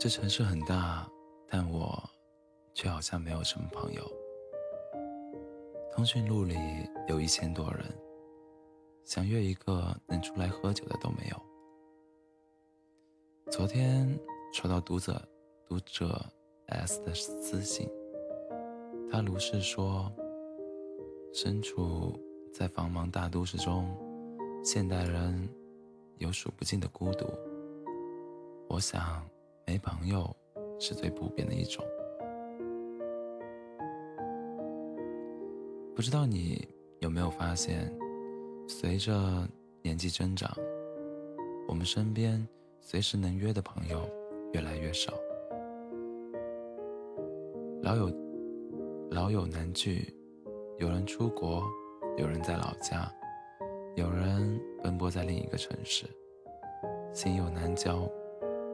这城市很大，但我却好像没有什么朋友。通讯录里有一千多人，想约一个能出来喝酒的都没有。昨天收到读者读者 S 的私信，他如是说：身处在繁忙大都市中，现代人有数不尽的孤独。我想。没朋友是最普遍的一种。不知道你有没有发现，随着年纪增长，我们身边随时能约的朋友越来越少。老友老友难聚，有人出国，有人在老家，有人奔波在另一个城市，心有难交。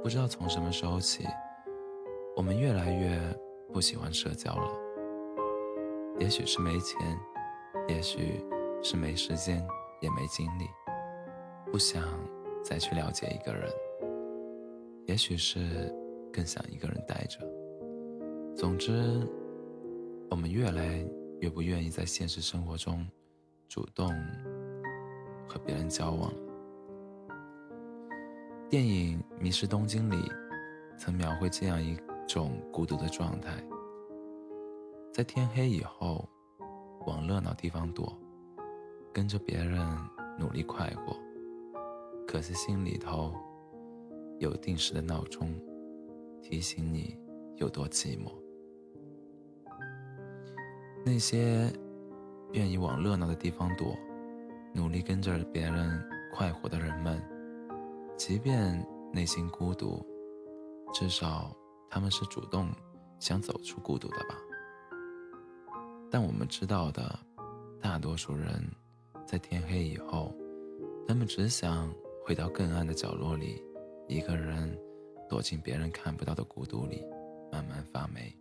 不知道从什么时候起，我们越来越不喜欢社交了。也许是没钱，也许是没时间，也没精力，不想再去了解一个人。也许是更想一个人待着。总之，我们越来越不愿意在现实生活中主动和别人交往。电影《迷失东京》里，曾描绘这样一种孤独的状态：在天黑以后，往热闹地方躲，跟着别人努力快活，可是心里头有定时的闹钟，提醒你有多寂寞。那些愿意往热闹的地方躲，努力跟着别人快活的人们。即便内心孤独，至少他们是主动想走出孤独的吧。但我们知道的，大多数人在天黑以后，他们只想回到更暗的角落里，一个人躲进别人看不到的孤独里，慢慢发霉。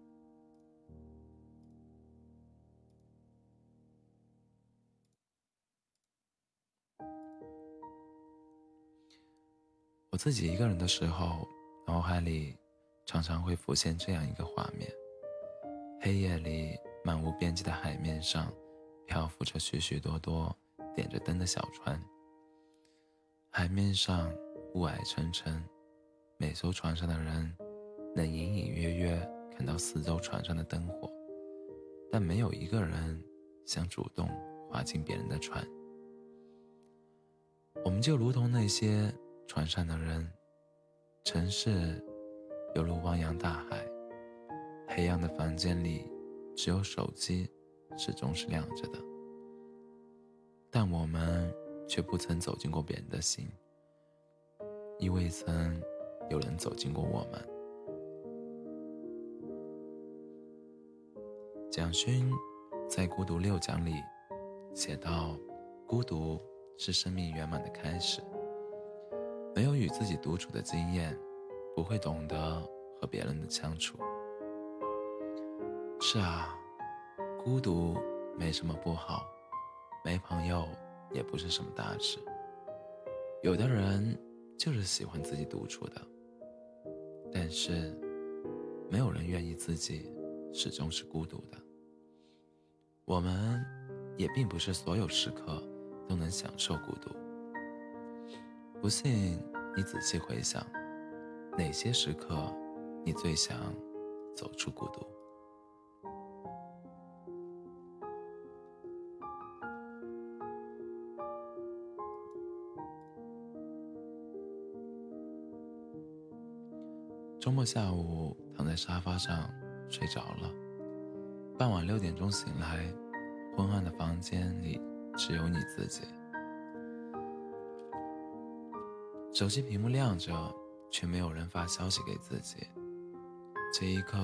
我自己一个人的时候，脑海里常常会浮现这样一个画面：黑夜里，漫无边际的海面上，漂浮着许许多多点着灯的小船。海面上雾霭沉沉，每艘船上的人能隐隐约约看到四周船上的灯火，但没有一个人想主动划进别人的船。我们就如同那些。船上的人，城市犹如汪洋大海，黑暗的房间里只有手机始终是亮着的，但我们却不曾走进过别人的心，亦未曾有人走进过我们。蒋勋在《孤独六讲》里写道：“孤独是生命圆满的开始。”没有与自己独处的经验，不会懂得和别人的相处。是啊，孤独没什么不好，没朋友也不是什么大事。有的人就是喜欢自己独处的，但是没有人愿意自己始终是孤独的。我们也并不是所有时刻都能享受孤独。不信，你仔细回想，哪些时刻你最想走出孤独？周末下午躺在沙发上睡着了，傍晚六点钟醒来，昏暗的房间里只有你自己。手机屏幕亮着，却没有人发消息给自己。这一刻，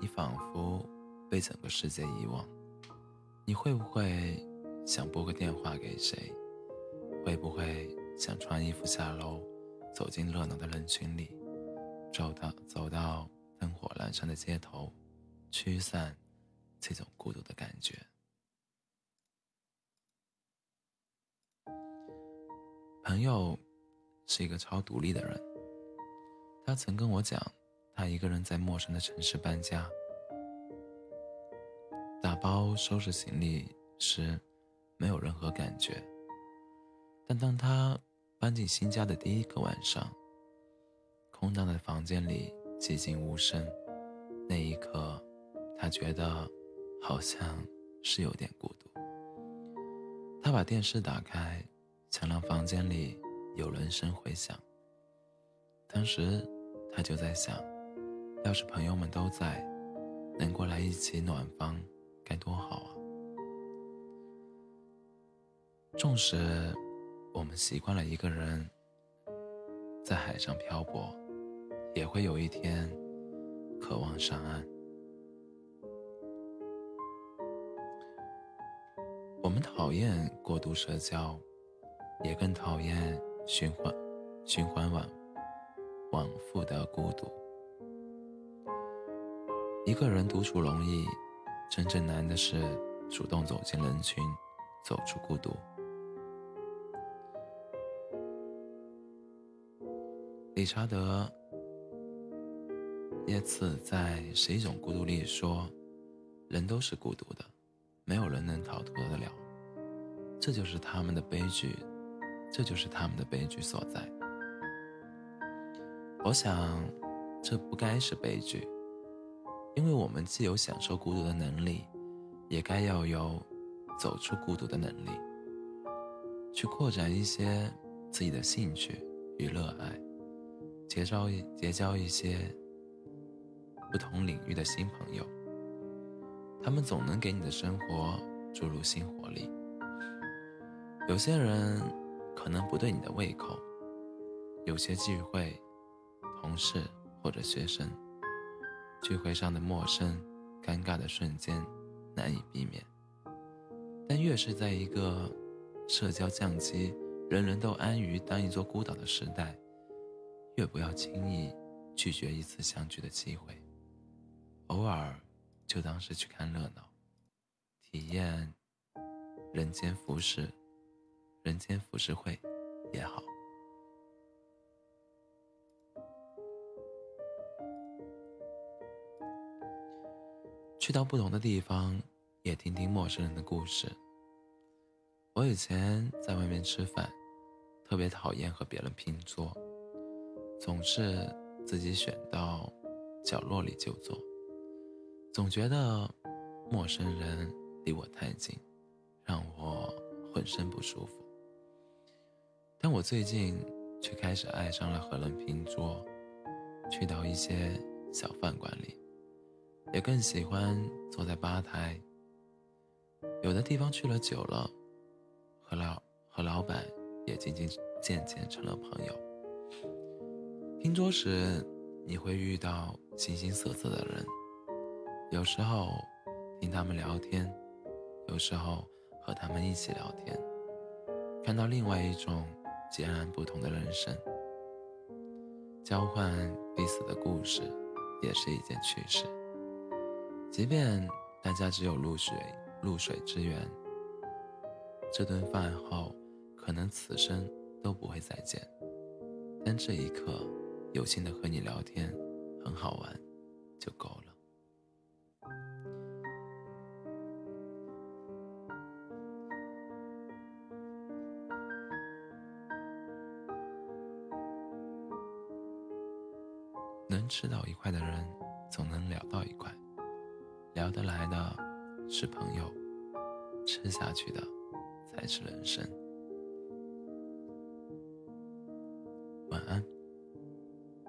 你仿佛被整个世界遗忘。你会不会想拨个电话给谁？会不会想穿衣服下楼，走进热闹的人群里，走到走到灯火阑珊的街头，驱散这种孤独的感觉？朋友。是一个超独立的人。他曾跟我讲，他一个人在陌生的城市搬家，打包收拾行李时，没有任何感觉。但当他搬进新家的第一个晚上，空荡的房间里寂静无声，那一刻，他觉得好像是有点孤独。他把电视打开，想让房间里有人声回响。当时他就在想，要是朋友们都在，能过来一起暖房，该多好啊！纵使我们习惯了一个人在海上漂泊。也会有一天渴望上岸。我们讨厌过度社交，也更讨厌循环、循环往往复的孤独。一个人独处容易，真正难的是主动走进人群，走出孤独。理查德。耶茨在《十一种孤独》里说：“人都是孤独的，没有人能逃脱得了。这就是他们的悲剧，这就是他们的悲剧所在。”我想，这不该是悲剧，因为我们既有享受孤独的能力，也该要有走出孤独的能力，去扩展一些自己的兴趣与热爱，结交结交一些。不同领域的新朋友，他们总能给你的生活注入新活力。有些人可能不对你的胃口，有些聚会，同事或者学生，聚会上的陌生、尴尬的瞬间难以避免。但越是在一个社交降级、人人都安于当一座孤岛的时代，越不要轻易拒绝一次相聚的机会。偶尔，就当是去看热闹，体验人间浮世，人间浮世绘也好。去到不同的地方，也听听陌生人的故事。我以前在外面吃饭，特别讨厌和别人拼桌，总是自己选到角落里就坐。总觉得陌生人离我太近，让我浑身不舒服。但我最近却开始爱上了和人拼桌，去到一些小饭馆里，也更喜欢坐在吧台。有的地方去了久了，和老和老板也渐渐渐渐成了朋友。拼桌时，你会遇到形形色色的人。有时候听他们聊天，有时候和他们一起聊天，看到另外一种截然不同的人生，交换彼此的故事，也是一件趣事。即便大家只有露水露水之缘，这顿饭后可能此生都不会再见，但这一刻有幸的和你聊天，很好玩，就够了。能吃到一块的人，总能聊到一块；聊得来的是朋友，吃下去的才是人生。